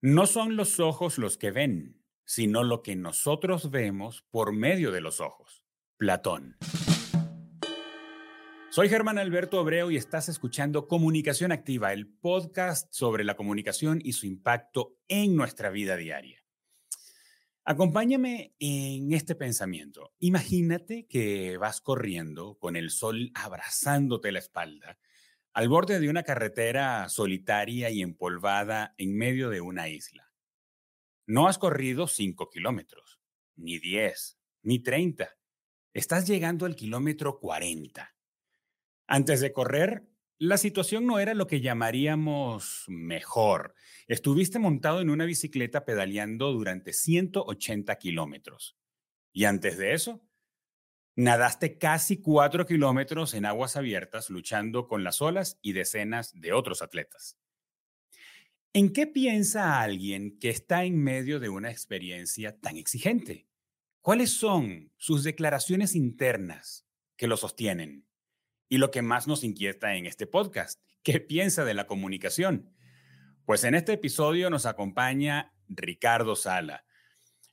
No son los ojos los que ven, sino lo que nosotros vemos por medio de los ojos. Platón. Soy Germán Alberto Abreu y estás escuchando Comunicación Activa, el podcast sobre la comunicación y su impacto en nuestra vida diaria. Acompáñame en este pensamiento. Imagínate que vas corriendo con el sol abrazándote la espalda al borde de una carretera solitaria y empolvada en medio de una isla. No has corrido cinco kilómetros, ni diez, ni treinta. Estás llegando al kilómetro cuarenta. Antes de correr, la situación no era lo que llamaríamos mejor. Estuviste montado en una bicicleta pedaleando durante 180 kilómetros. Y antes de eso, Nadaste casi cuatro kilómetros en aguas abiertas luchando con las olas y decenas de otros atletas. ¿En qué piensa alguien que está en medio de una experiencia tan exigente? ¿Cuáles son sus declaraciones internas que lo sostienen? Y lo que más nos inquieta en este podcast, ¿qué piensa de la comunicación? Pues en este episodio nos acompaña Ricardo Sala,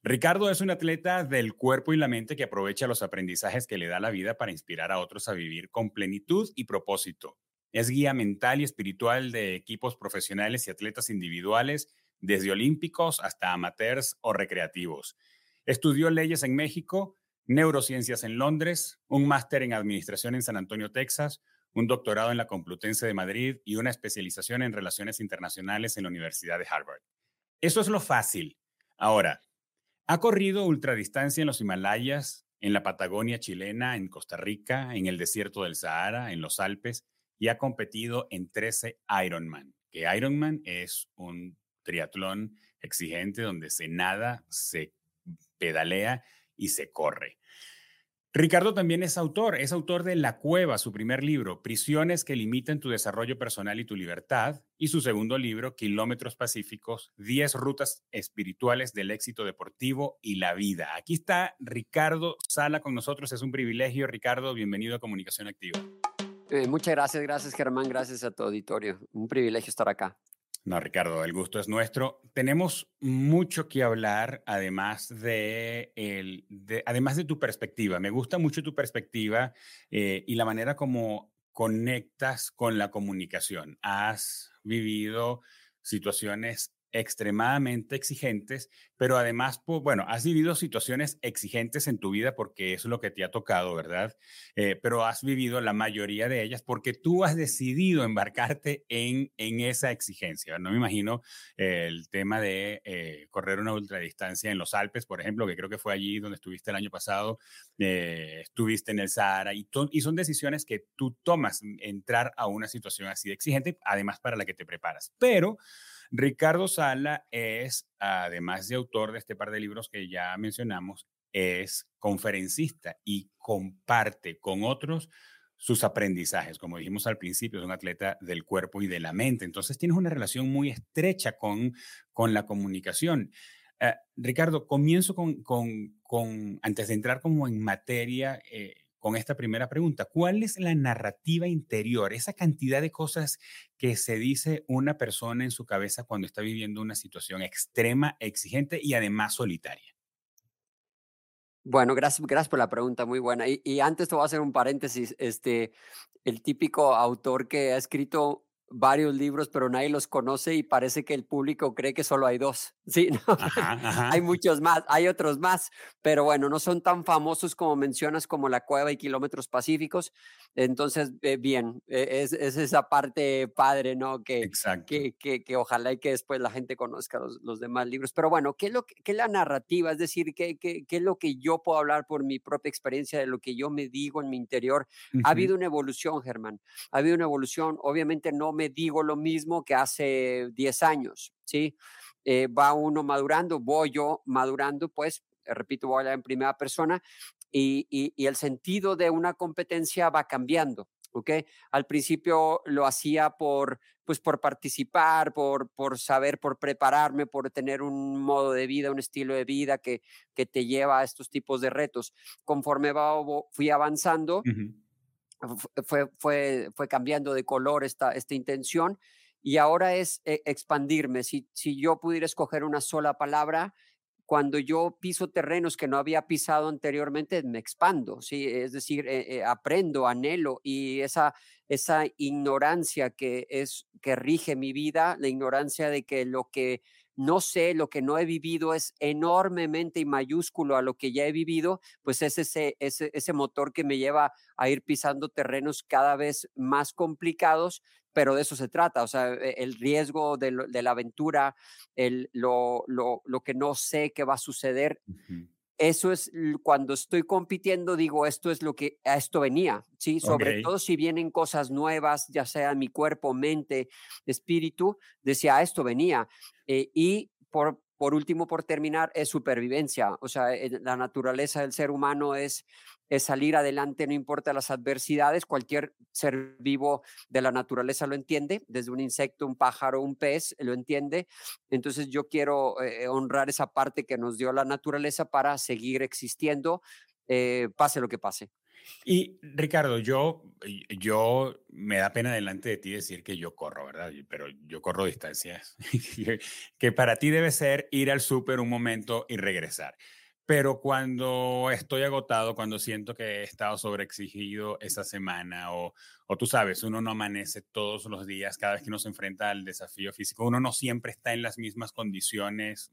Ricardo es un atleta del cuerpo y la mente que aprovecha los aprendizajes que le da la vida para inspirar a otros a vivir con plenitud y propósito. Es guía mental y espiritual de equipos profesionales y atletas individuales, desde olímpicos hasta amateurs o recreativos. Estudió leyes en México, neurociencias en Londres, un máster en administración en San Antonio, Texas, un doctorado en la Complutense de Madrid y una especialización en relaciones internacionales en la Universidad de Harvard. Eso es lo fácil. Ahora, ha corrido ultradistancia en los Himalayas, en la Patagonia chilena, en Costa Rica, en el desierto del Sahara, en los Alpes y ha competido en 13 Ironman, que Ironman es un triatlón exigente donde se nada, se pedalea y se corre. Ricardo también es autor, es autor de La Cueva, su primer libro, Prisiones que limitan tu desarrollo personal y tu libertad, y su segundo libro, Kilómetros Pacíficos, 10 rutas espirituales del éxito deportivo y la vida. Aquí está Ricardo Sala con nosotros, es un privilegio. Ricardo, bienvenido a Comunicación Activa. Eh, muchas gracias, gracias Germán, gracias a tu auditorio. Un privilegio estar acá. No, Ricardo, el gusto es nuestro. Tenemos mucho que hablar, además de, el, además de tu perspectiva. Me gusta mucho tu perspectiva eh, y la manera como conectas con la comunicación. Has vivido situaciones extremadamente exigentes, pero además, pues, bueno, has vivido situaciones exigentes en tu vida porque es lo que te ha tocado, ¿verdad? Eh, pero has vivido la mayoría de ellas porque tú has decidido embarcarte en, en esa exigencia. No me imagino el tema de eh, correr una ultradistancia en los Alpes, por ejemplo, que creo que fue allí donde estuviste el año pasado, eh, estuviste en el Sahara, y, y son decisiones que tú tomas, entrar a una situación así de exigente, además para la que te preparas. Pero Ricardo Sala es, además de autor de este par de libros que ya mencionamos, es conferencista y comparte con otros sus aprendizajes. Como dijimos al principio, es un atleta del cuerpo y de la mente. Entonces tienes una relación muy estrecha con, con la comunicación. Eh, Ricardo, comienzo con, con, antes de entrar como en materia, eh, con esta primera pregunta. ¿Cuál es la narrativa interior, esa cantidad de cosas que se dice una persona en su cabeza cuando está viviendo una situación extrema, exigente y además solitaria? Bueno, gracias, gracias por la pregunta, muy buena. Y, antes te voy a hacer un paréntesis. Este, el típico autor que ha escrito varios libros, pero nadie los conoce y parece que el público cree que solo hay dos. Sí, hay muchos más, hay otros más, pero bueno, no son tan famosos como mencionas como La Cueva y Kilómetros Pacíficos. Entonces, eh, bien, e, es, esa parte padre, ¿no? Que, que, que, que, ojalá y que después la gente conozca los, demás libros. Pero bueno, ¿qué es, lo, qué es la narrativa? Es decir, ¿qué, ¿qué, qué, es lo que yo puedo hablar por mi propia experiencia, de lo que yo me digo en mi interior? Ha habido una evolución, Germán. Ha habido una evolución. Obviamente no me digo lo mismo que hace 10 años, ¿sí? Eh, va uno madurando, voy yo madurando, pues, repito, voy a hablar en primera persona, y, el sentido de una competencia va cambiando. ¿ok? Al principio lo hacía por, pues por participar, por, por saber, por prepararme, por tener un modo de vida, un estilo de vida que, que te lleva a estos tipos de retos. Conforme va, fui avanzando, fue, fue, fue cambiando de color esta, esta intención y ahora es eh, expandirme. Si, si yo pudiera escoger una sola palabra, cuando yo piso terrenos que no había pisado anteriormente, me expando, ¿sí? Es decir, eh, eh, aprendo, anhelo y esa, esa ignorancia que es, que rige mi vida, la ignorancia de que lo que no sé, lo que no he vivido es enormemente y mayúsculo a lo que ya he vivido, pues es ese, ese, ese motor que me lleva a ir pisando terrenos cada vez más complicados, pero de eso se trata, o sea, e, el riesgo de, la aventura, el, lo, lo, lo, que no sé qué va a suceder. Eso es cuando estoy compitiendo, digo, esto es lo que a esto venía, ¿sí? Sobre todo si vienen cosas nuevas, ya sea mi cuerpo, mente, espíritu, decía, a esto venía. Eh, y por, por último, por terminar, es supervivencia. O sea, la naturaleza del ser humano es, es salir adelante, no importa las adversidades. Cualquier ser vivo de la naturaleza lo entiende, desde un insecto, un pájaro, un pez, lo entiende. Entonces yo quiero eh, honrar esa parte que nos dio la naturaleza para seguir existiendo, eh, pase lo que pase. Y Ricardo, yo, yo me da pena delante de ti decir que yo corro, ¿verdad? Pero yo corro distancias, que para ti debe ser ir al súper un momento y regresar. Pero cuando estoy agotado, cuando siento que he estado sobreexigido esa semana o, o tú sabes, uno no amanece todos los días, cada vez que uno se enfrenta al desafío físico, uno no siempre está en las mismas condiciones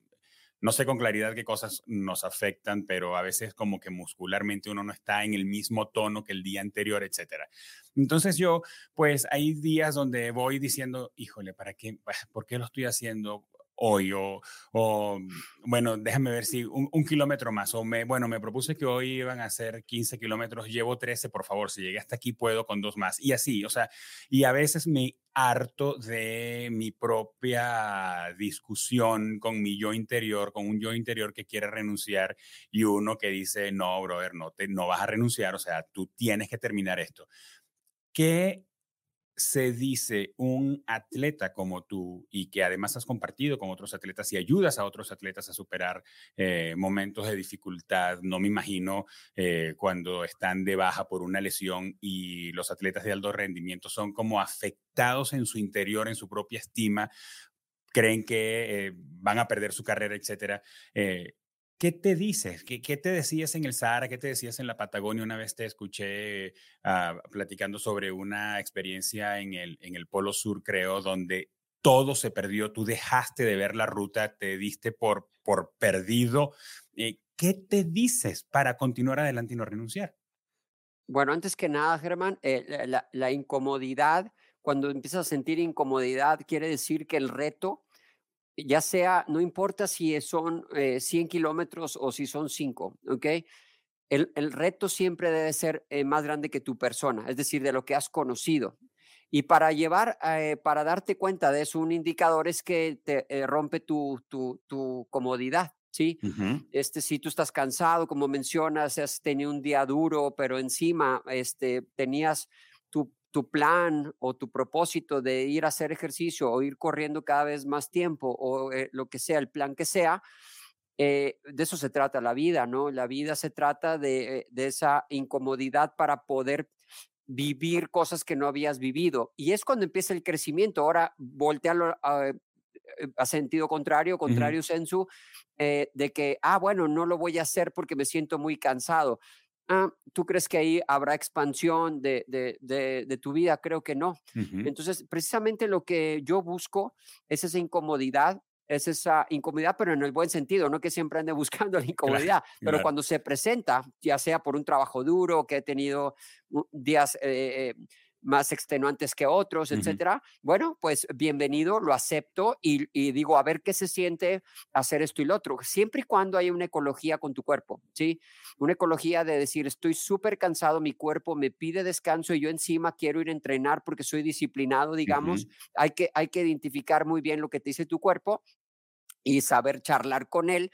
no sé con claridad qué cosas nos afectan, pero a veces como que muscularmente uno no está en el mismo tono que el día anterior, etcétera. Entonces yo, pues hay días donde voy diciendo, híjole, ¿para qué? ¿Por qué lo estoy haciendo? Hoy o, o, bueno, déjame ver si un, kilómetro más o me, bueno, me propuse que hoy iban a ser 15 kilómetros, llevo 13, por favor, si llegué hasta aquí puedo con dos más y así, o sea, y a veces me harto de mi propia discusión con mi yo interior, con un yo interior que quiere renunciar y uno que dice, no, brother, no, te, no vas a renunciar, o sea, tú tienes que terminar esto. ¿Qué se dice un atleta como tú y que además has compartido con otros atletas y ayudas a otros atletas a superar eh, momentos de dificultad? No me imagino eh, cuando están de baja por una lesión y los atletas de alto rendimiento son como afectados en su interior, en su propia estima, creen que eh, van a perder su carrera, etcétera. ¿Qué te dices? ¿Qué, te decías en el Sahara? ¿Qué te decías en la Patagonia? Una vez te escuché ah, platicando sobre una experiencia en el, Polo Sur, creo, donde todo se perdió. Tú dejaste de ver la ruta, te diste por, por perdido. Eh, ¿Qué te dices para continuar adelante y no renunciar? Bueno, antes que nada, Germán, eh, la, la incomodidad, cuando empiezas a sentir incomodidad, quiere decir que el reto ya sea, no importa si son 100 eh, kilómetros o si son 5, ¿ok? El, el, reto siempre debe ser eh, más grande que tu persona, es decir, de lo que has conocido. Y para llevar, eh, para darte cuenta de eso, un indicador es que te rompe tu, tu, tu, comodidad, ¿sí? este, si tú estás cansado, como mencionas, has tenido un día duro, pero encima este, tenías tu plan o tu propósito de ir a hacer ejercicio o ir corriendo cada vez más tiempo o eh, lo que sea, el plan que sea, eh, de eso se trata la vida, ¿no? La vida se trata de, de esa incomodidad para poder vivir cosas que no habías vivido. Y es cuando empieza el crecimiento. Ahora, voltearlo a, eh, a sentido contrario, contrario sensu, de que, ah, bueno, no lo voy a hacer porque me siento muy cansado. Ah, ¿tú crees que ahí habrá expansión de, de, tu vida? Creo que no. Entonces, precisamente lo que yo busco es esa incomodidad, es esa incomodidad, pero en el buen sentido, no que siempre ande buscando la incomodidad, pero cuando se presenta, ya sea por un trabajo duro, que he tenido días eh, eh, más extenuantes que otros, etcétera. Bueno, pues bienvenido, lo acepto y, digo, a ver qué se siente hacer esto y lo otro, siempre y cuando haya una ecología con tu cuerpo, ¿sí? Una ecología de decir, estoy súper cansado, mi cuerpo me pide descanso y yo encima quiero ir a entrenar porque soy disciplinado, digamos. hay, que, hay que identificar muy bien lo que te dice tu cuerpo y saber charlar con él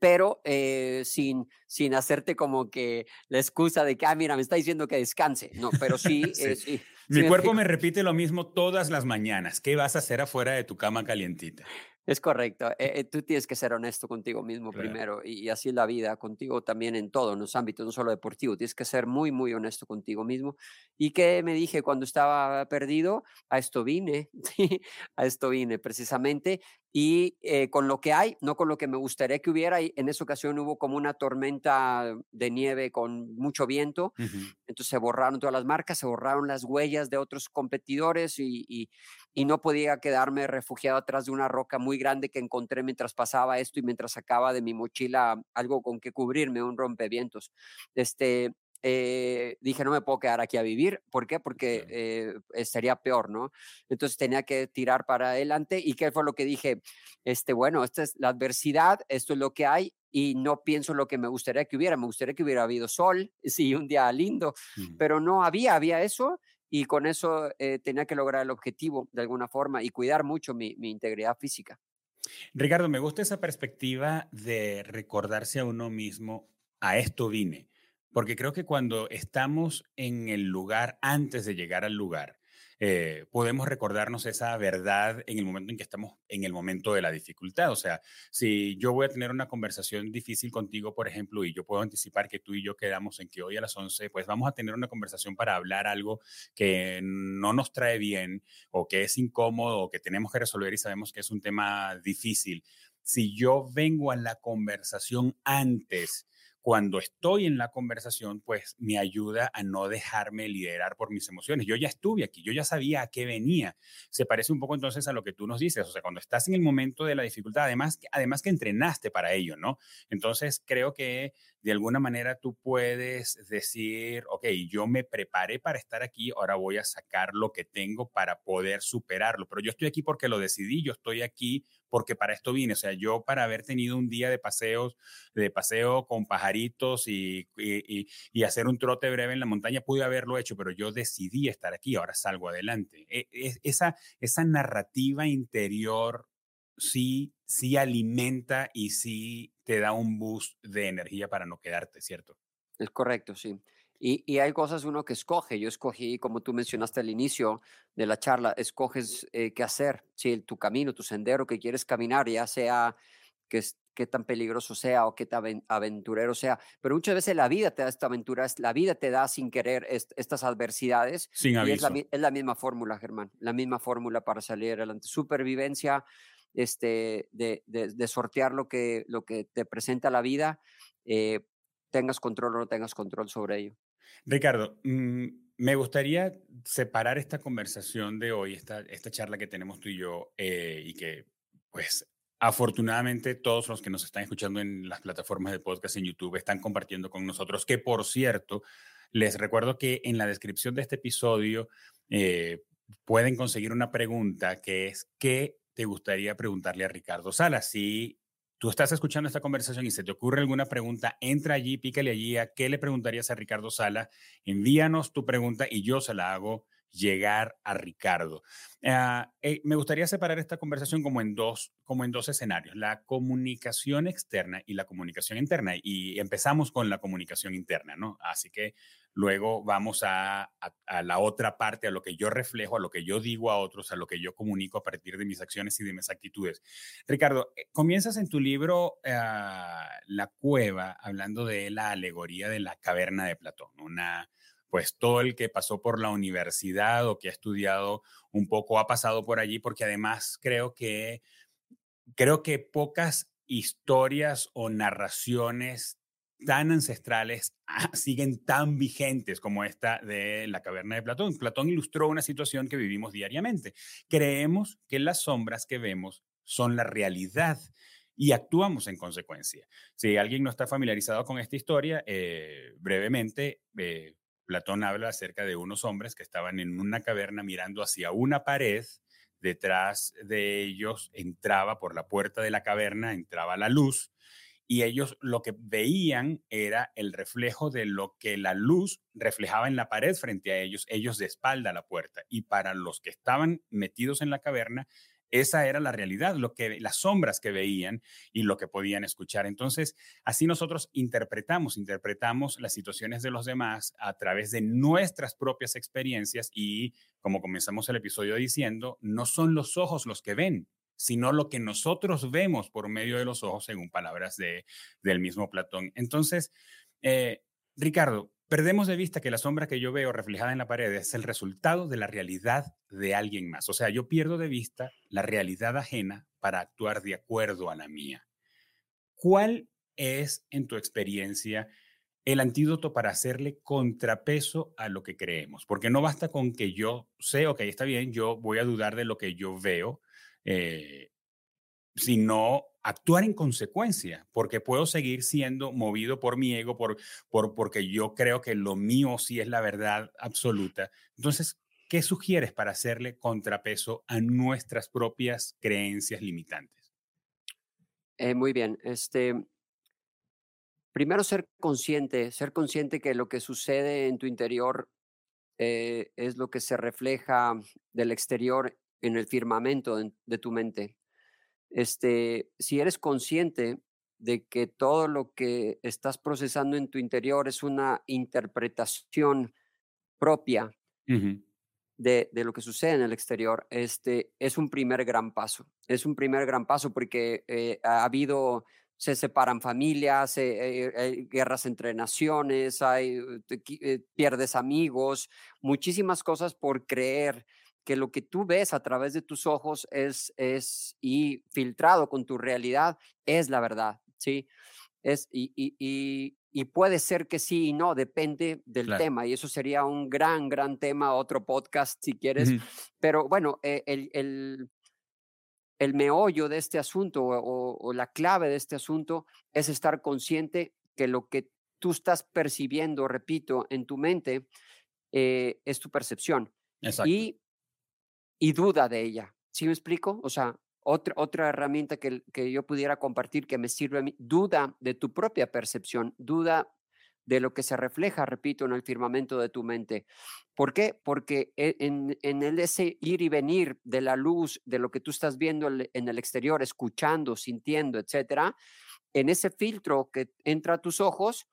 pero eh, sin, sin hacerte como que la excusa de que, ah, mira, me está diciendo que descanse. No, pero sí. Eh, Mi cuerpo me repite lo mismo todas las mañanas. ¿Qué vas a hacer afuera de tu cama calientita? Es correcto. Eh, eh, tú tienes que ser honesto contigo mismo primero y, así es la vida, contigo también en todos los ámbitos, no solo deportivo. Tienes que ser muy, muy honesto contigo mismo. ¿Y qué me dije cuando estaba perdido? A esto vine, a esto vine precisamente. Y eh, con lo que hay, no con lo que me gustaría que hubiera. Y en esa ocasión hubo como una tormenta de nieve con mucho viento. Entonces se borraron todas las marcas, se borraron las huellas de otros competidores y, y, y no podía quedarme refugiado atrás de una roca muy grande que encontré mientras pasaba esto y mientras sacaba de mi mochila algo con que cubrirme, un rompevientos. Este, eh, dije, no me puedo quedar aquí a vivir. ¿Por qué? Porque eh, sería peor, ¿no? Entonces tenía que tirar para adelante. ¿Y qué fue lo que dije? Este, bueno, esta es la adversidad, esto es lo que hay y no pienso lo que me gustaría que hubiera. Me gustaría que hubiera habido sol, sí, un día lindo, pero no había, había eso y con eso eh, tenía que lograr el objetivo de alguna forma y cuidar mucho mi, integridad física. Ricardo, me gusta esa perspectiva de recordarse a uno mismo, a esto vine, porque creo que cuando estamos en el lugar antes de llegar al lugar, eh, podemos recordarnos esa verdad en el momento en que estamos en el momento de la dificultad. O sea, si yo voy a tener una conversación difícil contigo, por ejemplo, y yo puedo anticipar que tú y yo quedamos en que hoy a las 11, pues vamos a tener una conversación para hablar algo que no nos trae bien o que es incómodo o que tenemos que resolver y sabemos que es un tema difícil. Si yo vengo a la conversación antes cuando estoy en la conversación, pues me ayuda a no dejarme liderar por mis emociones. Yo ya estuve aquí, yo ya sabía a qué venía. Se parece un poco entonces a lo que tú nos dices, o sea, cuando estás en el momento de la dificultad, además, además que entrenaste para ello, ¿no? Entonces creo que de alguna manera tú puedes decir, ok, yo me preparé para estar aquí, ahora voy a sacar lo que tengo para poder superarlo, pero yo estoy aquí porque lo decidí, yo estoy aquí porque para esto vine, o sea, yo para haber tenido un día de paseos, de paseo con pajaritos y, y, hacer un trote breve en la montaña, pude haberlo hecho, pero yo decidí estar aquí, ahora salgo adelante. E, esa, esa narrativa interior sí, sí alimenta y sí te da un boost de energía para no quedarte, ¿cierto? Es correcto, sí. Y, hay cosas uno que escoge. Yo escogí, como tú mencionaste al inicio de la charla, escoges eh, qué hacer, si tu camino, tu sendero que quieres caminar, ya sea que qué tan peligroso sea o qué tan aventurero sea. Pero muchas veces la vida te da esta aventura, la vida te da sin querer estas adversidades. Sin y es la, es la misma fórmula, Germán, la misma fórmula para salir adelante. Supervivencia, este, de, de, sortear lo que, lo que te presenta la vida, eh, tengas control o no tengas control sobre ello. Ricardo, mm, me gustaría separar esta conversación de hoy, esta, esta charla que tenemos tú y yo, eh, y que, pues, afortunadamente todos los que nos están escuchando en las plataformas de podcast en YouTube están compartiendo con nosotros, que por cierto, les recuerdo que en la descripción de este episodio eh, pueden conseguir una pregunta que es, ¿qué te gustaría preguntarle a Ricardo Sala? Si tú estás escuchando esta conversación y se te ocurre alguna pregunta, entra allí, pícale allí a qué le preguntarías a Ricardo Sala, envíanos tu pregunta y yo se la hago llegar a Ricardo. Ah, eh, me gustaría separar esta conversación como en, dos, como en dos escenarios, la comunicación externa y la comunicación interna. Y empezamos con la comunicación interna, ¿no? Así que luego vamos a, la otra parte, a lo que yo reflejo, a lo que yo digo a otros, a lo que yo comunico a partir de mis acciones y de mis actitudes. Ricardo, eh, comienzas en tu libro ah, La cueva, hablando de la alegoría de la caverna de Platón, una pues todo el que pasó por la universidad o que ha estudiado un poco ha pasado por allí, porque además creo que, creo que pocas historias o narraciones tan ancestrales ah, siguen tan vigentes como esta de la caverna de Platón. Platón ilustró una situación que vivimos diariamente. Creemos que las sombras que vemos son la realidad y actuamos en consecuencia. Si alguien no está familiarizado con esta historia, eh, brevemente, eh, Platón habla acerca de unos hombres que estaban en una caverna mirando hacia una pared. Detrás de ellos entraba por la puerta de la caverna, entraba la luz y ellos lo que veían era el reflejo de lo que la luz reflejaba en la pared frente a ellos, ellos de espalda a la puerta. Y para los que estaban metidos en la caverna, esa era la realidad, lo que las sombras que veían y lo que podían escuchar. Entonces, así nosotros interpretamos, interpretamos las situaciones de los demás a través de nuestras propias experiencias y como comenzamos el episodio diciendo, no son los ojos los que ven, sino lo que nosotros vemos por medio de los ojos, según palabras de, del mismo Platón. Entonces, eh, Ricardo, perdemos de vista que la sombra que yo veo reflejada en la pared es el resultado de la realidad de alguien más. O sea, yo pierdo de vista la realidad ajena para actuar de acuerdo a la mía. ¿Cuál es, en tu experiencia, el antídoto para hacerle contrapeso a lo que creemos? Porque no basta con que yo sé, ok, está bien, yo voy a dudar de lo que yo veo, eh, sino actuar en consecuencia, porque puedo seguir siendo movido por mi ego, por, por, porque yo creo que lo mío sí es la verdad absoluta. Entonces, ¿qué sugieres para hacerle contrapeso a nuestras propias creencias limitantes? Eh, muy bien. Este, primero, ser consciente, ser consciente que lo que sucede en tu interior eh, es lo que se refleja del exterior en el firmamento de tu mente. Este, si eres consciente de que todo lo que estás procesando en tu interior es una interpretación propia de, lo que sucede en el exterior, este, es un primer gran paso. Es un primer gran paso porque eh, ha habido, se separan familias, eh, hay guerras entre naciones, hay, eh, pierdes amigos, muchísimas cosas por creer que lo que tú ves a través de tus ojos es, es y filtrado con tu realidad es la verdad, ¿sí? Es, y, y, y, puede ser que sí y no, depende del tema, y eso sería un gran, gran tema, otro podcast si quieres, pero bueno, eh, el, el, el, meollo de este asunto o, o, la clave de este asunto es estar consciente que lo que tú estás percibiendo, repito, en tu mente, eh, es tu percepción. Exacto. Y y duda de ella. ¿Sí me explico? O sea, otra, otra herramienta que, que yo pudiera compartir que me sirve a mí, duda de tu propia percepción, duda de lo que se refleja, repito, en el firmamento de tu mente. ¿Por qué? Porque e, en, en el ese ir y venir de la luz, de lo que tú estás viendo en el exterior, escuchando, sintiendo, etcétera, en ese filtro que entra a tus ojos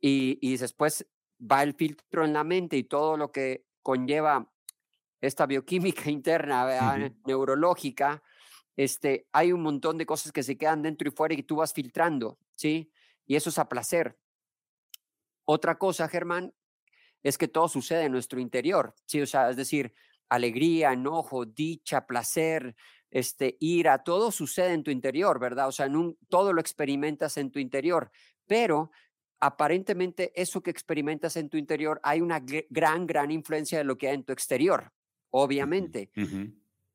y, y después va el filtro en la mente y todo lo que conlleva esta bioquímica interna, neurológica, este, hay un montón de cosas que se quedan dentro y fuera y tú vas filtrando, ¿sí? Y eso es a placer. Otra cosa, Germán, es que todo sucede en nuestro interior, ¿sí? O sea, es decir, alegría, enojo, dicha, placer, este, ira, todo sucede en tu interior, ¿verdad? O sea, en todo lo experimentas en tu interior, pero aparentemente eso que experimentas en tu interior hay una gran, gran influencia de lo que hay en tu exterior, obviamente.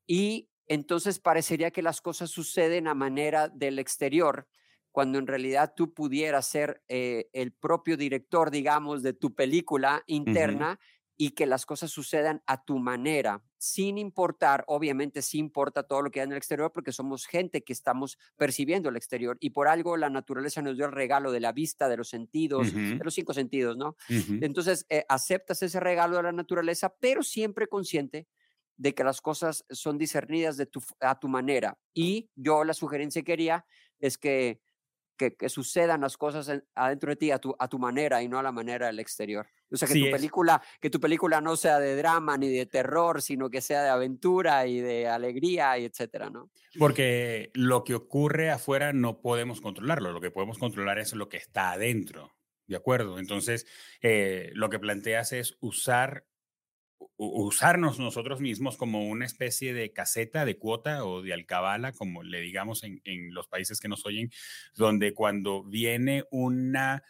Y entonces parecería que las cosas suceden a manera del exterior, cuando en realidad tú pudieras ser eh, el propio director, digamos, de tu película interna y que las cosas sucedan a tu manera, sin importar, obviamente sí importa todo lo que hay en el exterior, porque somos gente que estamos percibiendo el exterior y por algo la naturaleza nos dio el regalo de la vista, de los sentidos, de los cinco sentidos, ¿no? Entonces, eh, aceptas ese regalo de la naturaleza, pero siempre consciente de que las cosas son discernidas de tu, a tu manera. Y yo la sugerencia que quería es que que, sucedan las cosas adentro de ti a tu, a tu manera y no a la manera del exterior. O sea, que, tu película, que tu película no sea de drama ni de terror, sino que sea de aventura y de alegría y etcétera, ¿no? Porque lo que ocurre afuera no podemos controlarlo, lo que podemos controlar es lo que está adentro, ¿de acuerdo? Entonces, eh, lo que planteas es usar usarnos nosotros mismos como una especie de caseta, de cuota o de alcabala, como le digamos en, los países que nos oyen, donde cuando viene una...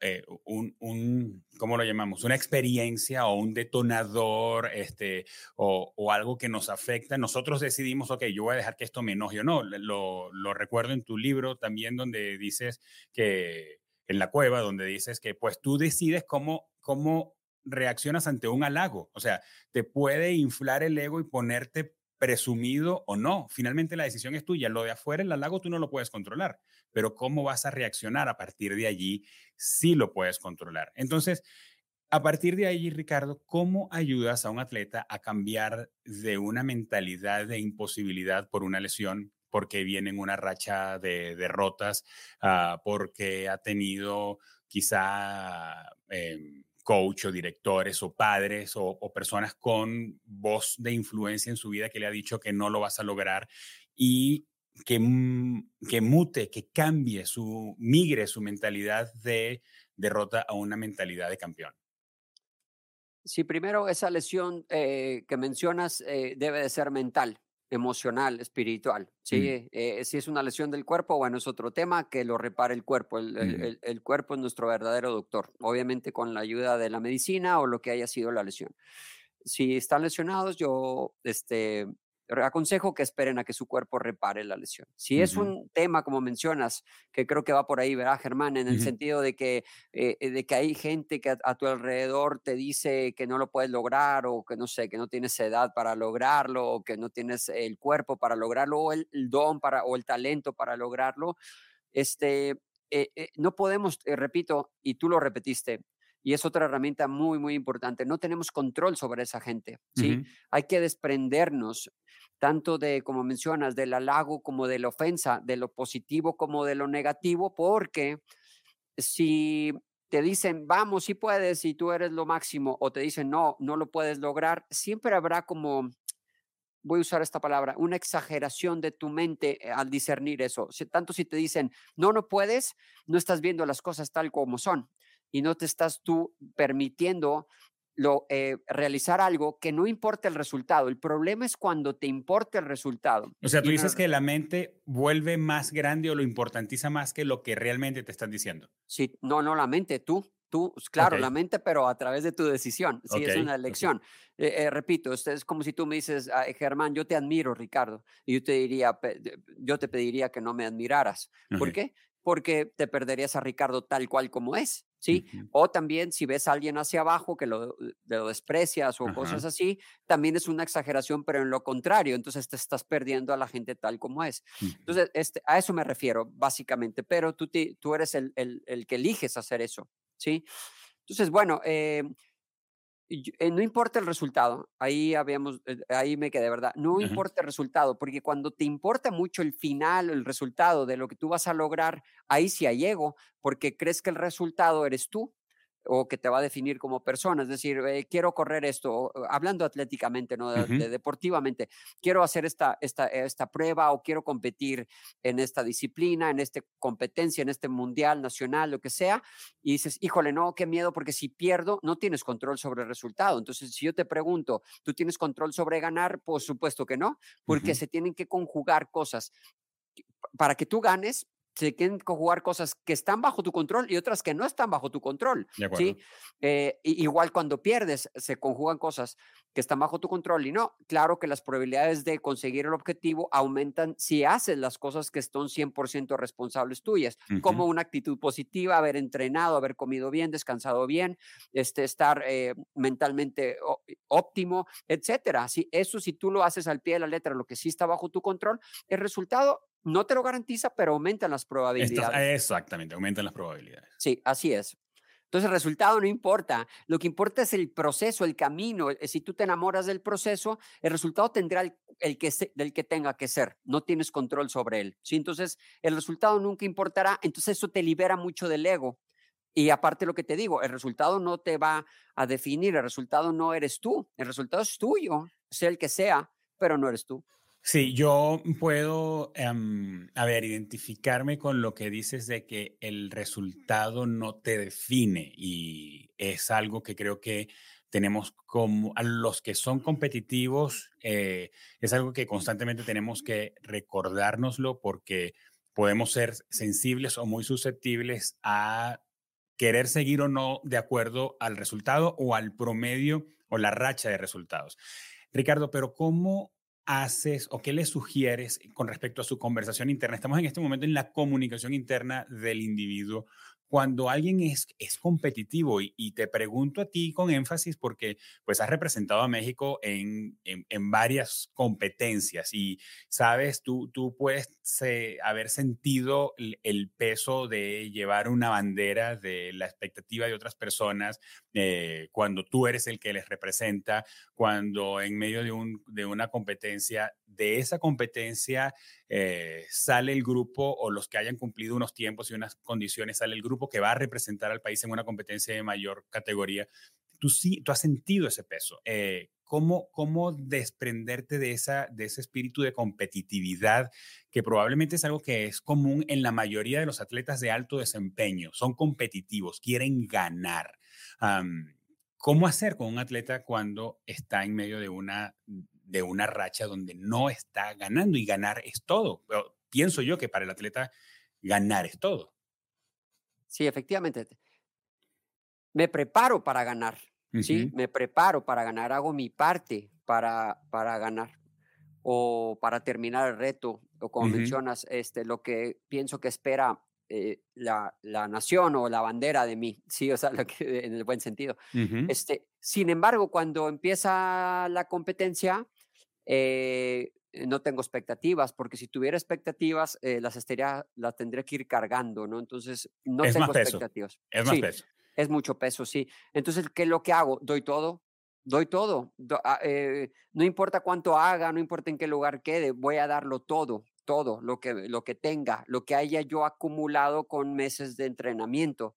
Eh, un, un, ¿cómo lo llamamos? Una experiencia o un detonador este, o, o, algo que nos afecta, nosotros decidimos, ok, yo voy a dejar que esto me enoje o no. Lo, lo recuerdo en tu libro también donde dices que, en la cueva, donde dices que pues tú decides cómo, cómo reaccionas ante un halago. O sea, te puede inflar el ego y ponerte presumido o no. Finalmente la decisión es tuya. Lo de afuera, el halago, tú no lo puedes controlar. Pero cómo vas a reaccionar a partir de allí, sí lo puedes controlar. Entonces, a partir de allí, Ricardo, ¿cómo ayudas a un atleta a cambiar de una mentalidad de imposibilidad por una lesión, porque viene en una racha de derrotas, ah, porque ha tenido quizá... Em, coach o directores o padres o, personas con voz de influencia en su vida que le ha dicho que no lo vas a lograr y que, que mute, que cambie su, migre su mentalidad de derrota a una mentalidad de campeón. Sí, primero esa lesión eh, que mencionas eh, debe de ser mental emocional, espiritual. ¿sí? Eh, si es una lesión del cuerpo, bueno, es otro tema que lo repare el cuerpo. El, el, cuerpo es nuestro verdadero doctor, obviamente con la ayuda de la medicina o lo que haya sido la lesión. Si están lesionados, yo este, aconsejo que esperen a que su cuerpo repare la lesión. Si es un tema, como mencionas, que creo que va por ahí, ¿verdad, Germán? En el sentido de que, eh, de que hay gente que a, tu alrededor te dice que no lo puedes lograr o que no sé, que no tienes edad para lograrlo o que no tienes el cuerpo para lograrlo o el, don para, o el talento para lograrlo, este, eh, eh, no podemos, repito, y tú lo repetiste, y es otra herramienta muy, muy importante. No tenemos control sobre esa gente, ¿sí? Hay que desprendernos tanto de, como mencionas, del halago como de la ofensa, de lo positivo como de lo negativo, porque si te dicen, vamos, sí puedes y tú eres lo máximo, o te dicen, no, no lo puedes lograr, siempre habrá como, voy a usar esta palabra, una exageración de tu mente eh, al discernir eso. tanto si te dicen, no, no puedes, no estás viendo las cosas tal como son y no te estás tú permitiendo lo, eh, realizar algo que no importa el resultado. El problema es cuando te importa el resultado. O sea, tú dices que la mente vuelve más grande o lo importantiza más que lo que realmente te están diciendo. Sí, no, no la mente, tú. Tú, claro, la mente, pero a través de tu decisión. Sí, es una elección. Eh, eh, repito, es como si tú me dices, Germán, yo te admiro, Ricardo, y yo te diría, yo te pediría que no me admiraras. ¿Por qué? Porque te perderías a Ricardo tal cual como es. ¿Sí? O también si ves a alguien hacia abajo que lo, lo desprecias o cosas así, también es una exageración, pero en lo contrario, entonces te estás perdiendo a la gente tal como es. Entonces, este, a eso me refiero, básicamente, pero tú, tú eres el, el, el, que eliges hacer eso, ¿sí? Entonces, bueno, eh, eh, no importa el resultado, ahí habíamos, eh, ahí me quedé, ¿verdad? No importa el resultado, porque cuando te importa mucho el final, el resultado de lo que tú vas a lograr, ahí sí hay ego, porque crees que el resultado eres tú o que te va a definir como persona. Es decir, eh, quiero correr esto, hablando atléticamente, no deportivamente, quiero hacer esta, esta, esta prueba o quiero competir en esta disciplina, en esta competencia, en este mundial nacional, lo que sea. Y dices, híjole, no, qué miedo, porque si pierdo, no tienes control sobre el resultado. Entonces, si yo te pregunto, ¿tú tienes control sobre ganar? Por supuesto que no, porque se tienen que conjugar cosas para que tú ganes, se quieren conjugar cosas que están bajo tu control y otras que no están bajo tu control. ¿sí? Eh, igual cuando pierdes, se conjugan cosas que están bajo tu control y no. Claro que las probabilidades de conseguir el objetivo aumentan si haces las cosas que son 100% responsables tuyas, como una actitud positiva, haber entrenado, haber comido bien, descansado bien, este, estar eh, mentalmente óptimo, etcétera. ¿sí? Eso si tú lo haces al pie de la letra, lo que sí está bajo tu control, el resultado no te lo garantiza, pero aumentan las probabilidades. exactamente, aumentan las probabilidades. Sí, así es. Entonces el resultado no importa, lo que importa es el proceso, el camino. Eh, si tú te enamoras del proceso, el resultado tendrá el, que del que tenga que ser, no tienes control sobre él. ¿sí? Entonces el resultado nunca importará, entonces eso te libera mucho del ego. Y aparte lo que te digo, el resultado no te va a definir, el resultado no eres tú, el resultado es tuyo, sea el que sea, pero no eres tú. Sí, yo puedo, em, a ver, identificarme con lo que dices de que el resultado no te define y es algo que creo que tenemos como a los que son competitivos, eh, es algo que constantemente tenemos que recordárnoslo porque podemos ser sensibles o muy susceptibles a querer seguir o no de acuerdo al resultado o al promedio o la racha de resultados. Ricardo, pero ¿cómo haces o qué le sugieres con respecto a su conversación interna? Estamos en este momento en la comunicación interna del individuo cuando alguien es, es competitivo y, te pregunto a ti con énfasis porque pues has representado a México en, en, varias competencias y sabes, tú, tú puedes haber sentido el, peso de llevar una bandera de la expectativa de otras personas eh, cuando tú eres el que les representa, cuando en medio de, un, de una competencia de esa competencia eh, sale el grupo o los que hayan cumplido unos tiempos y unas condiciones, sale el grupo que va a representar al país en una competencia de mayor categoría. Tú sí, tú has sentido ese peso. Eh, ¿Cómo, ¿Cómo desprenderte de, esa, de ese espíritu de competitividad que probablemente es algo que es común en la mayoría de los atletas de alto desempeño? Son competitivos, quieren ganar. ¿Cómo hacer con un atleta cuando está en medio de una, de una racha donde no está ganando y ganar es todo? Pero pienso yo que para el atleta ganar es todo. Sí, efectivamente. Me preparo para ganar, ¿sí? Me preparo para ganar, hago mi parte para, para ganar o para terminar el reto, o como mencionas, este, lo que pienso que espera eh, la, la, nación o la bandera de mí, sí, o sea, lo que, en el buen sentido. este, sin embargo, cuando empieza la competencia, eh, no tengo expectativas, porque si tuviera expectativas, eh, las estaría, las tendría que ir cargando, ¿no? Entonces, no tengo expectativas. Es más peso. Es mucho peso, sí. Entonces, ¿qué es lo que hago? Doy todo, doy todo. Ah, no importa cuánto haga, no importa en qué lugar quede, voy a darlo todo todo lo que, lo que tenga, lo que haya yo acumulado con meses de entrenamiento.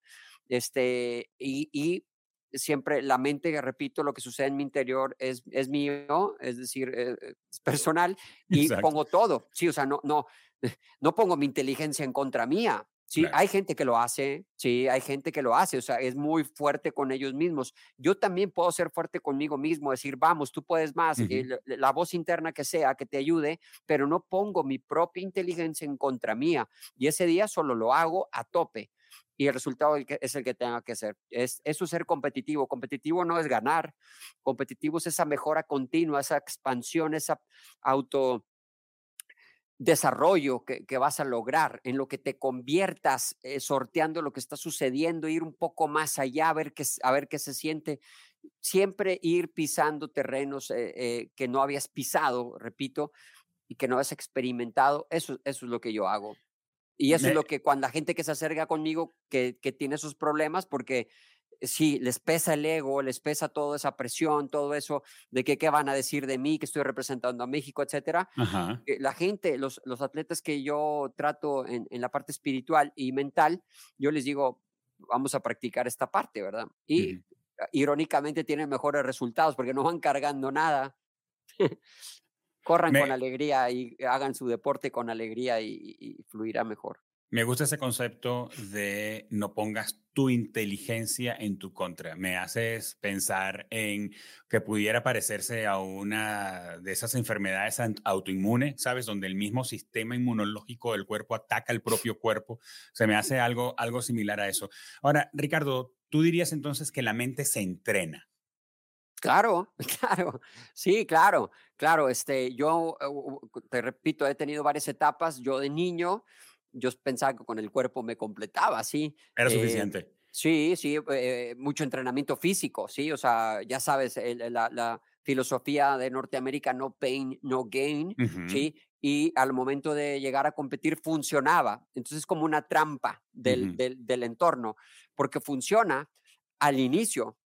Este, y, siempre la mente, repito, lo que sucede en mi interior es, es mío, es decir, eh, es personal, y pongo todo. Sí, o sea, no, no, no pongo mi inteligencia en contra mía, Sí, hay gente que lo hace, sí, hay gente que lo hace, o sea, es muy fuerte con ellos mismos. Yo también puedo ser fuerte conmigo mismo, decir, vamos, tú puedes más, la, voz interna que sea, que te ayude, pero no pongo mi propia inteligencia en contra mía. Y ese día solo lo hago a tope. Y el resultado es el que tenga que ser. Es, eso es ser competitivo. Competitivo no es ganar. Competitivo es esa mejora continua, esa expansión, esa auto desarrollo que, vas a lograr, en lo que te conviertas eh, sorteando lo que está sucediendo, ir un poco más allá, a ver qué, a ver qué se siente. Siempre ir pisando terrenos eh, eh, que no habías pisado, repito, y que no habías experimentado. Eso, eso es lo que yo hago. Y eso es lo que cuando la gente que se acerca conmigo, que, que tiene esos problemas, porque sí, les pesa el ego, les pesa toda esa presión, todo eso de que qué van a decir de mí, que estoy representando a México, etcétera. Eh, la gente, los, los atletas que yo trato en, en, la parte espiritual y mental, yo les digo, vamos a practicar esta parte, ¿verdad? Y irónicamente tienen mejores resultados porque no van cargando nada. Corran con alegría y hagan su deporte con alegría y fluirá mejor. Me gusta ese concepto de no pongas tu inteligencia en tu contra. Me haces pensar en que pudiera parecerse a una de esas enfermedades autoinmunes, ¿sabes? Donde el mismo sistema inmunológico del cuerpo ataca al propio cuerpo. Se me hace algo, algo similar a eso. Ahora, Ricardo, ¿tú dirías entonces que la mente se entrena? Claro, claro, sí, claro, claro. Este, yo eh, te repito, he tenido varias etapas. Yo de niño, yo pensaba que con el cuerpo me completaba, ¿sí? Era eh, suficiente. Sí, sí, eh, mucho entrenamiento físico, sí, o sea, ya sabes, la, filosofía de Norteamérica, no pain, no gain, ¿sí? Y al momento de llegar a competir funcionaba. Entonces es como una trampa del, del, del entorno, porque funciona al inicio.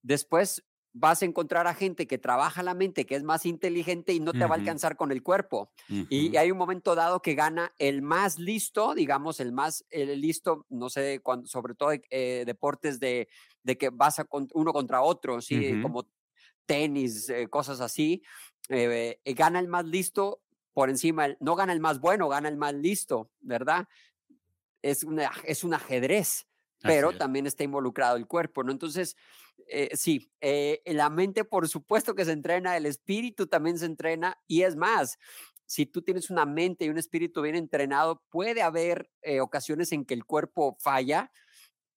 Después vas a encontrar a gente que trabaja la mente, que es más inteligente y no te va a alcanzar con el cuerpo. Y hay un momento dado que gana el más listo, digamos, el más listo, no sé, cuando, sobre todo eh, deportes de, de, que vas a uno contra otro, ¿sí? como tenis, eh, cosas así. Eh, gana el más listo por encima, no gana el más bueno, gana el más listo, ¿verdad? Es, una, es un ajedrez pero también está involucrado el cuerpo, ¿no? Entonces, eh, sí, eh, la mente por supuesto que se entrena, el espíritu también se entrena y es más, si tú tienes una mente y un espíritu bien entrenado, puede haber eh, ocasiones en que el cuerpo falla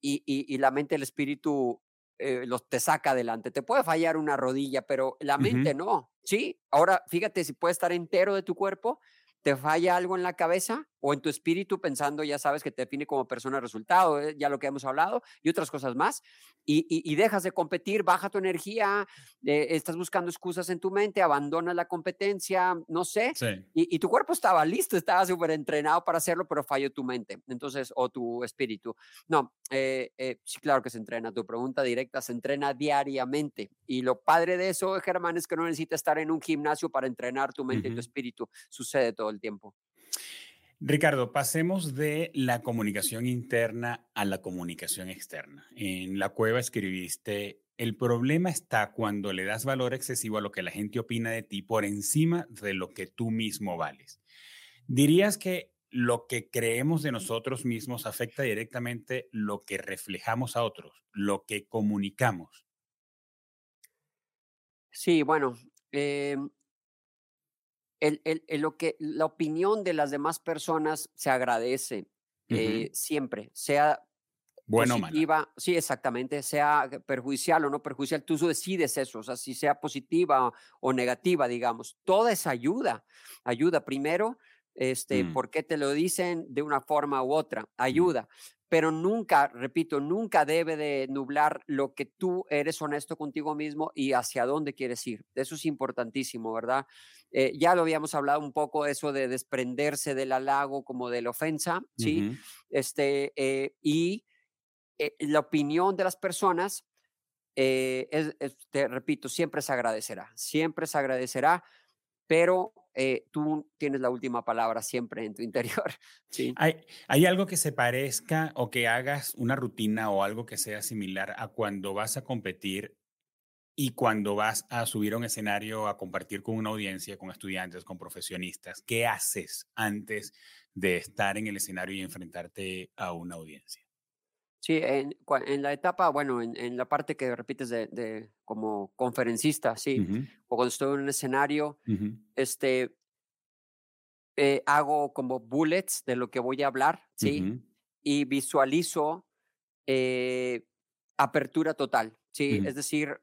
y, y, la mente, el espíritu los te saca adelante. Te puede fallar una rodilla, pero la mente no. Sí, ahora fíjate si puede estar entero de tu cuerpo, te falla algo en la cabeza, o en tu espíritu pensando, ya sabes, que te define como persona resultado, eh, ya lo que hemos hablado, y otras cosas más, y, dejas de competir, baja tu energía, eh, estás buscando excusas en tu mente, abandonas la competencia, no sé, y, tu cuerpo estaba listo, estaba súper entrenado para hacerlo, pero falló tu mente, entonces, o tu espíritu. No, eh, sí, claro que se entrena, tu pregunta directa se entrena diariamente, y lo padre de eso, Germán, es que no necesitas estar en un gimnasio para entrenar tu mente y tu espíritu, sucede todo el tiempo. Ricardo, pasemos de la comunicación interna a la comunicación externa. En la cueva escribiste, el problema está cuando le das valor excesivo a lo que la gente opina de ti por encima de lo que tú mismo vales. ¿Dirías que lo que creemos de nosotros mismos afecta directamente lo que reflejamos a otros, lo que comunicamos? Sí, bueno, eh, el, lo que, la opinión de las demás personas se agradece eh, siempre, sea bueno, positiva, sí, exactamente, sea perjudicial o no perjudicial, tú decides eso, o sea, si sea positiva o negativa, digamos, toda esa ayuda, ayuda primero, este, mm. ¿por qué te lo dicen de una forma u otra? Mm. Ayuda pero nunca, repito, nunca debe de nublar lo que tú eres honesto contigo mismo y hacia dónde quieres ir. Eso es importantísimo, ¿verdad? Eh, ya lo habíamos hablado un poco, eso de desprenderse del halago como de la ofensa, ¿sí? este, eh, y eh, la opinión de las personas, te repito, siempre se agradecerá, siempre se agradecerá, pero tú tienes la última palabra siempre en tu interior. ¿sí? ¿Hay, ¿Hay algo que se parezca o que hagas una rutina o algo que sea similar a cuando vas a competir y cuando vas a subir a un escenario a compartir con una audiencia, con estudiantes, con profesionistas? ¿Qué haces antes de estar en el escenario y enfrentarte a una audiencia? Sí, en, en, la etapa, bueno, en, en, la parte que repites de, de como conferencista, sí, o cuando estoy en un escenario, este, eh, hago como bullets de lo que voy a hablar, sí, y visualizo eh, apertura total, sí, es decir,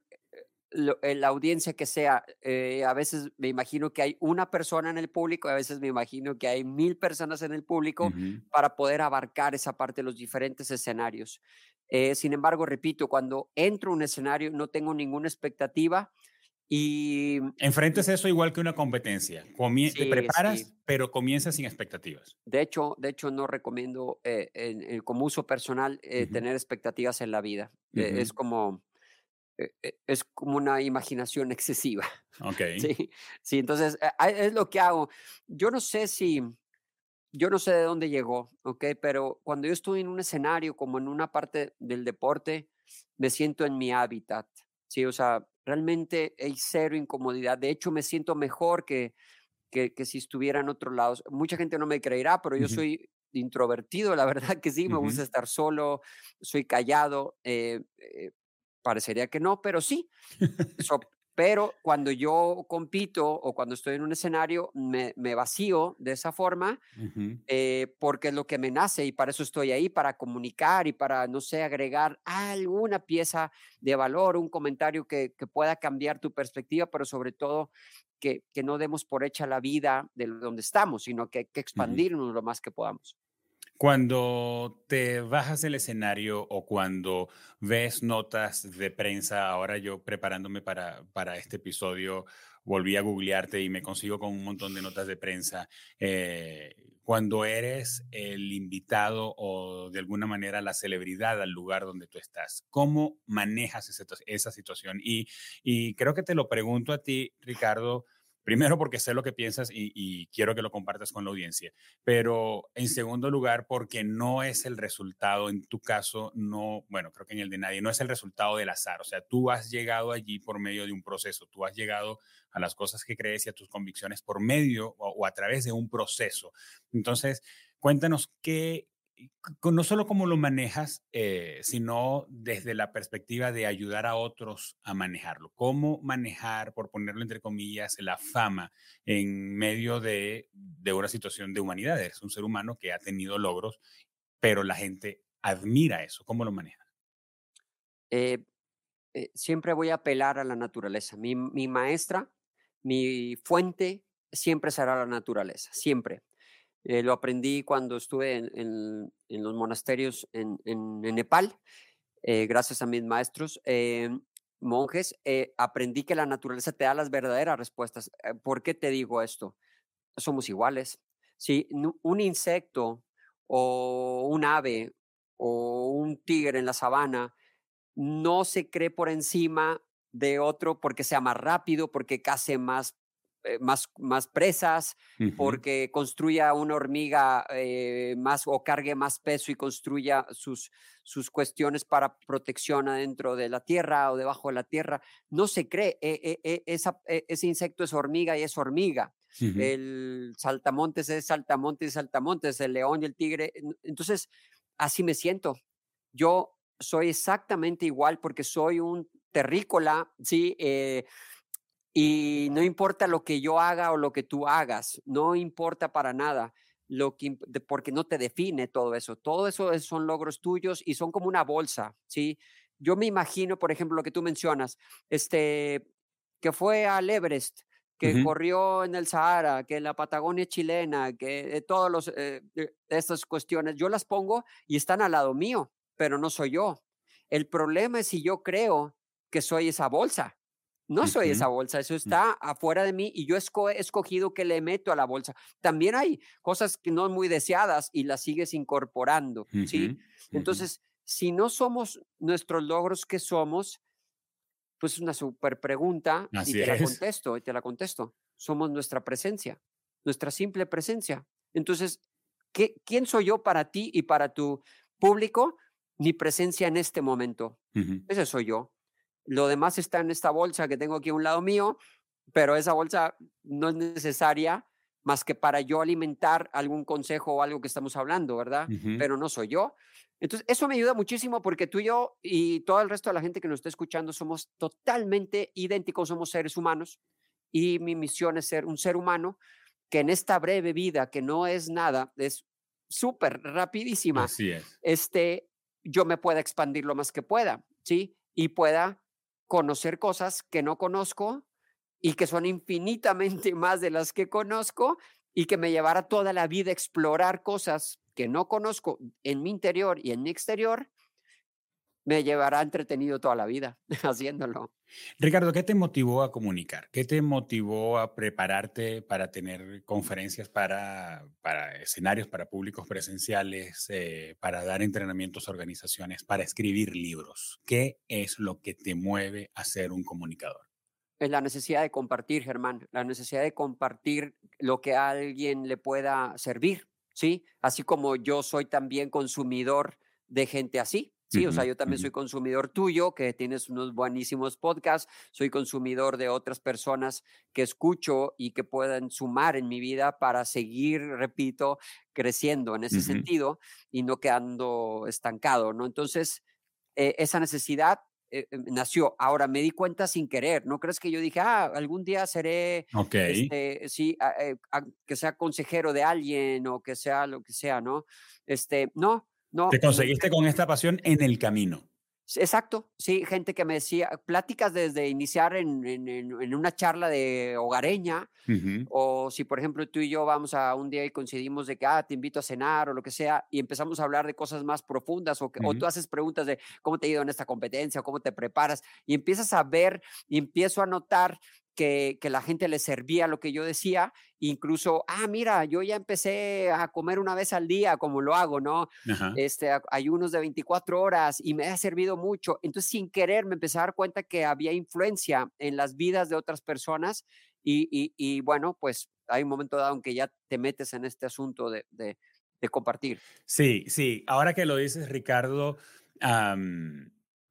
eh, la audiencia que sea, eh, a veces me imagino que hay una persona en el público, a veces me imagino que hay mil personas en el público para poder abarcar esa parte de los diferentes escenarios. Eh, sin embargo, repito, cuando entro a un escenario no tengo ninguna expectativa y... Enfrentes eso igual que una competencia. te preparas, pero comienzas sin expectativas. De hecho, de hecho no recomiendo como uso personal tener expectativas en la vida. es como es como una imaginación excesiva. Ok. Sí, sí entonces es lo que hago. Yo no sé si, yo no sé de dónde llegó, ¿ok? Pero cuando yo estoy en un escenario, como en una parte del deporte, me siento en mi hábitat, ¿sí? O sea, realmente hay cero incomodidad. De hecho, me siento mejor que, que, que si estuviera en otro lado. Mucha gente no me creerá, pero yo soy introvertido, la verdad que sí, me gusta estar solo, soy callado, eh, eh, Parecería que no, pero sí. pero cuando yo compito o cuando estoy en un escenario, me, vacío de esa forma eh, porque es lo que me nace y para eso estoy ahí, para comunicar y para, no sé, agregar alguna pieza de valor, un comentario que, pueda cambiar tu perspectiva, pero sobre todo que, que, no demos por hecha la vida de donde estamos, sino que hay que expandirnos lo más que podamos. Cuando te bajas del escenario o cuando ves notas de prensa, ahora yo preparándome para, para este episodio, volví a googlearte y me consigo con un montón de notas de prensa. Eh, cuando eres el invitado o de alguna manera la celebridad al lugar donde tú estás, ¿cómo manejas esa, esa situación? Y, y creo que te lo pregunto a ti, Ricardo, Primero porque sé lo que piensas y, quiero que lo compartas con la audiencia, pero en segundo lugar porque no es el resultado, en tu caso, no, bueno, creo que en el de nadie, no es el resultado del azar, o sea, tú has llegado allí por medio de un proceso, tú has llegado a las cosas que crees y a tus convicciones por medio o a través de un proceso. Entonces, cuéntanos qué, no solo cómo lo manejas, eh, sino desde la perspectiva de ayudar a otros a manejarlo. ¿Cómo manejar, por ponerlo entre comillas, la fama en medio de, una situación de humanidad? Es un ser humano que ha tenido logros, pero la gente admira eso. ¿Cómo lo manejas? Eh, eh, siempre voy a apelar a la naturaleza. Mi, mi maestra, mi fuente, siempre será la naturaleza, siempre. Eh, lo aprendí cuando estuve en, los monasterios en, Nepal, eh, gracias a mis maestros monjes. aprendí que la naturaleza te da las verdaderas respuestas. ¿Por qué te digo esto? Somos iguales. Si un insecto o un ave o un tigre en la sabana no se cree por encima de otro porque sea más rápido, porque case más, eh, más, más presas, porque construya una hormiga eh, más o cargue más peso y construya sus, sus cuestiones para protección adentro de la tierra o debajo de la tierra. No se cree, e, e, e, ese insecto es hormiga y es hormiga. El saltamontes es saltamontes y saltamontes, el león y el tigre. Entonces, así me siento. Yo soy exactamente igual porque soy un terrícola, ¿sí? Eh, y no importa lo que yo haga o lo que tú hagas, no importa para nada, lo que, porque no te define todo eso. Todo eso son logros tuyos y son como una bolsa, ¿sí? Yo me imagino, por ejemplo, lo que tú mencionas, este, que fue al Everest, que corrió en el Sahara, que en la Patagonia chilena, que todas los, eh, estas cuestiones, yo las pongo y están al lado mío, pero no soy yo. El problema es si yo creo que soy esa bolsa. No soy esa bolsa, eso mm. está afuera de mí y yo he escogido que le meto a la bolsa. También hay cosas que no muy deseadas y las sigues incorporando, ¿sí? Entonces, si no somos nuestros logros que somos, pues es una super pregunta y te la contesto, y te la contesto. Somos nuestra presencia, nuestra simple presencia. Entonces, ¿qué, ¿quién soy yo para ti y para tu público? Mi presencia en este momento. Ese soy yo. Lo demás está en esta bolsa que tengo aquí a un lado mío, pero esa bolsa no es necesaria más que para yo alimentar algún consejo o algo que estamos hablando, ¿verdad? Pero no soy yo. Entonces, eso me ayuda muchísimo porque tú y yo y todo el resto de la gente que nos está escuchando somos totalmente idénticos, somos seres humanos y mi misión es ser un ser humano que en esta breve vida, que no es nada, es súper rapidísima, Así es. este, yo me pueda expandir lo más que pueda, ¿sí? Y pueda conocer cosas que no conozco y que son infinitamente más de las que conozco y que me llevará toda la vida a explorar cosas que no conozco en mi interior y en mi exterior, me llevará entretenido toda la vida haciéndolo. Ricardo, ¿qué te motivó a comunicar? ¿Qué te motivó a prepararte para tener conferencias para, para escenarios, para públicos presenciales, eh, para dar entrenamientos a organizaciones, para escribir libros? ¿Qué es lo que te mueve a ser un comunicador? Es la necesidad de compartir, Germán, la necesidad de compartir lo que a alguien le pueda servir, ¿sí? Así como yo soy también consumidor de gente así, Sí, o sea, yo también soy consumidor tuyo, que tienes unos buenísimos podcasts, soy consumidor de otras personas que escucho y que puedan sumar en mi vida para seguir, repito, creciendo en ese sentido y no quedando estancado, ¿no? Entonces, eh, esa necesidad eh, eh, nació. Ahora me di cuenta sin querer. ¿No crees que yo dije, ah, algún día seré, este, sí, que sea consejero de alguien o que sea lo que sea, ¿no? Este, no, no. Te conseguiste con esta pasión en el camino. Exacto, sí, gente que me decía, pláticas desde iniciar en, en, una charla de hogareña, o si por ejemplo tú y yo vamos a un día y coincidimos de que, ah, te invito a cenar o lo que sea, y empezamos a hablar de cosas más profundas, o, o tú haces preguntas de cómo te ha ido en esta competencia, o cómo te preparas, y empiezas a ver, y empiezo a notar que, la gente le servía lo que yo decía, incluso, ah, mira, yo ya empecé a comer una vez al día, como lo hago, ¿no? Este, hay unos de 24 horas y me ha servido mucho. Entonces, sin querer, me empecé a dar cuenta que había influencia en las vidas de otras personas y, bueno, pues hay un momento dado en que ya te metes en este asunto de, de, compartir. Sí, sí. Ahora que lo dices, Ricardo,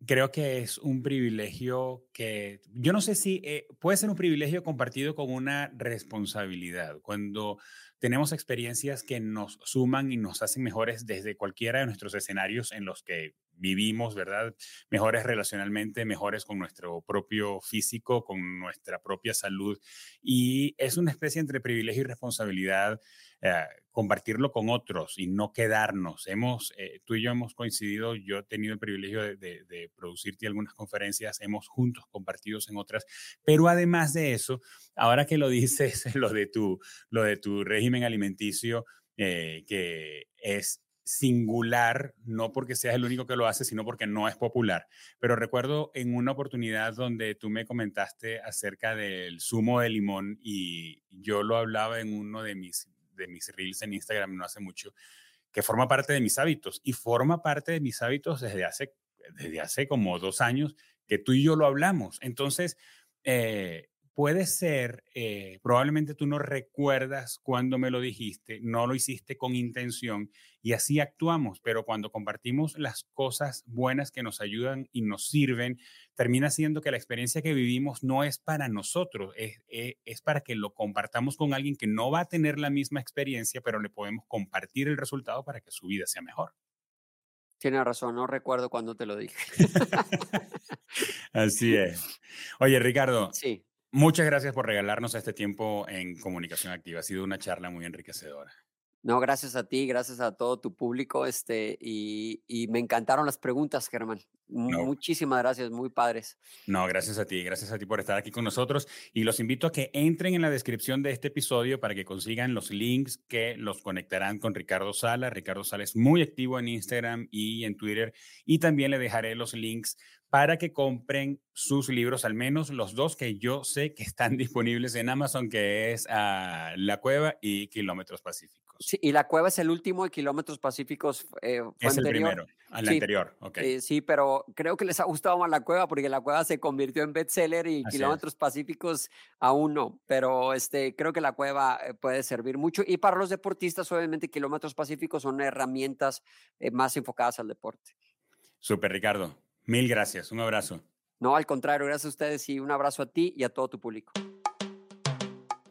creo que es un privilegio que yo no sé si eh, puede ser un privilegio compartido con una responsabilidad. Cuando tenemos experiencias que nos suman y nos hacen mejores desde cualquiera de nuestros escenarios en los que vivimos, ¿verdad? Mejores relacionalmente, mejores con nuestro propio físico, con nuestra propia salud. Y es una especie entre privilegio y responsabilidad eh, compartirlo con otros y no quedarnos. Hemos, eh, tú y yo hemos coincidido, yo he tenido el privilegio de, de, producirte algunas conferencias, hemos juntos compartido en otras, pero además de eso, ahora que lo dices, lo de tu, lo de tu régimen alimenticio, eh, que es singular, no porque seas el único que lo hace, sino porque no es popular. Pero recuerdo en una oportunidad donde tú me comentaste acerca del zumo de limón y yo lo hablaba en uno de mis, de mis reels en Instagram no hace mucho, que forma parte de mis hábitos y forma parte de mis hábitos desde hace, desde hace como dos años que tú y yo lo hablamos. Entonces, eh, puede ser, eh, probablemente tú no recuerdas cuando me lo dijiste, no lo hiciste con intención y así actuamos, pero cuando compartimos las cosas buenas que nos ayudan y nos sirven, termina siendo que la experiencia que vivimos no es para nosotros, es, eh, es para que lo compartamos con alguien que no va a tener la misma experiencia, pero le podemos compartir el resultado para que su vida sea mejor. Tienes razón, no recuerdo cuando te lo dije. Así es. Oye, Ricardo. Sí. Muchas gracias por regalarnos este tiempo en comunicación activa. Ha sido una charla muy enriquecedora. No, gracias a ti, gracias a todo tu público, este, y, me encantaron las preguntas, Germán. Muchísimas gracias, muy padres. No, gracias a ti, gracias a ti por estar aquí con nosotros y los invito a que entren en la descripción de este episodio para que consigan los links que los conectarán con Ricardo Sala. Ricardo Sala es muy activo en Instagram y en Twitter y también le dejaré los links para que compren sus libros, al menos los dos que yo sé que están disponibles en Amazon, que es ah, La Cueva y Kilómetros Pacíficos. Sí, y La Cueva es el último de Kilómetros Pacíficos. Eh, es el primero, al anterior, ok. Eh, sí, pero creo que les ha gustado más La Cueva porque La Cueva se convirtió en bestseller y Kilómetros Pacíficos aún no, pero este, creo que La Cueva eh, puede servir mucho. Y para los deportistas, obviamente, Kilómetros Pacíficos son herramientas más enfocadas al deporte. Súper, Ricardo. Mil gracias, un abrazo. No, al contrario, gracias a ustedes y un abrazo a ti y a todo tu público.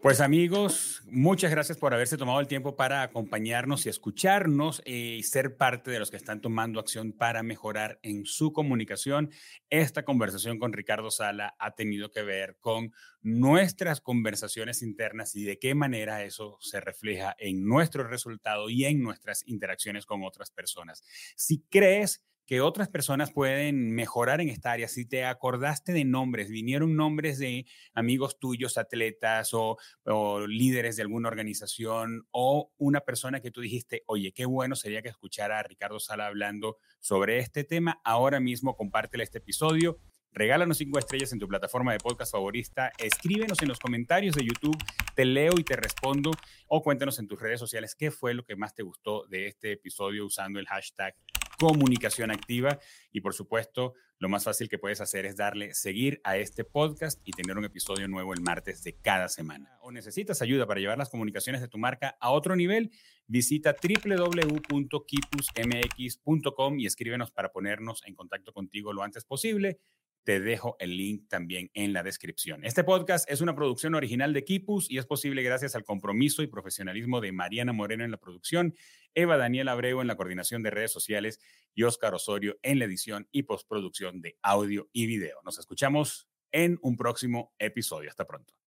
Pues amigos, muchas gracias por haberse tomado el tiempo para acompañarnos y escucharnos y ser parte de los que están tomando acción para mejorar en su comunicación. Esta conversación con Ricardo Sala ha tenido que ver con nuestras conversaciones internas y de qué manera eso se refleja en nuestro resultado y en nuestras interacciones con otras personas. Si crees que otras personas pueden mejorar en esta área. Si te acordaste de nombres, vinieron nombres de amigos tuyos, atletas o, líderes de alguna organización o una persona que tú dijiste, oye, qué bueno sería que escuchara a Ricardo Sala hablando sobre este tema, ahora mismo compártele este episodio. Regálanos cinco estrellas en tu plataforma de podcast favorita. Escríbenos en los comentarios de YouTube. Te leo y te respondo. O cuéntanos en tus redes sociales qué fue lo que más te gustó de este episodio usando el hashtag comunicación activa. Y por supuesto, lo más fácil que puedes hacer es darle seguir a este podcast y tener un episodio nuevo el martes de cada semana. O necesitas ayuda para llevar las comunicaciones de tu marca a otro nivel, visita www.kipusmx.com y escríbenos para ponernos en contacto contigo lo antes posible te dejo el link también en la descripción. Este podcast es una producción original de Kipus y es posible gracias al compromiso y profesionalismo de Mariana Moreno en la producción, Eva Daniel Abreu en la coordinación de redes sociales y Oscar Osorio en la edición y postproducción de audio y video. Nos escuchamos en un próximo episodio. Hasta pronto.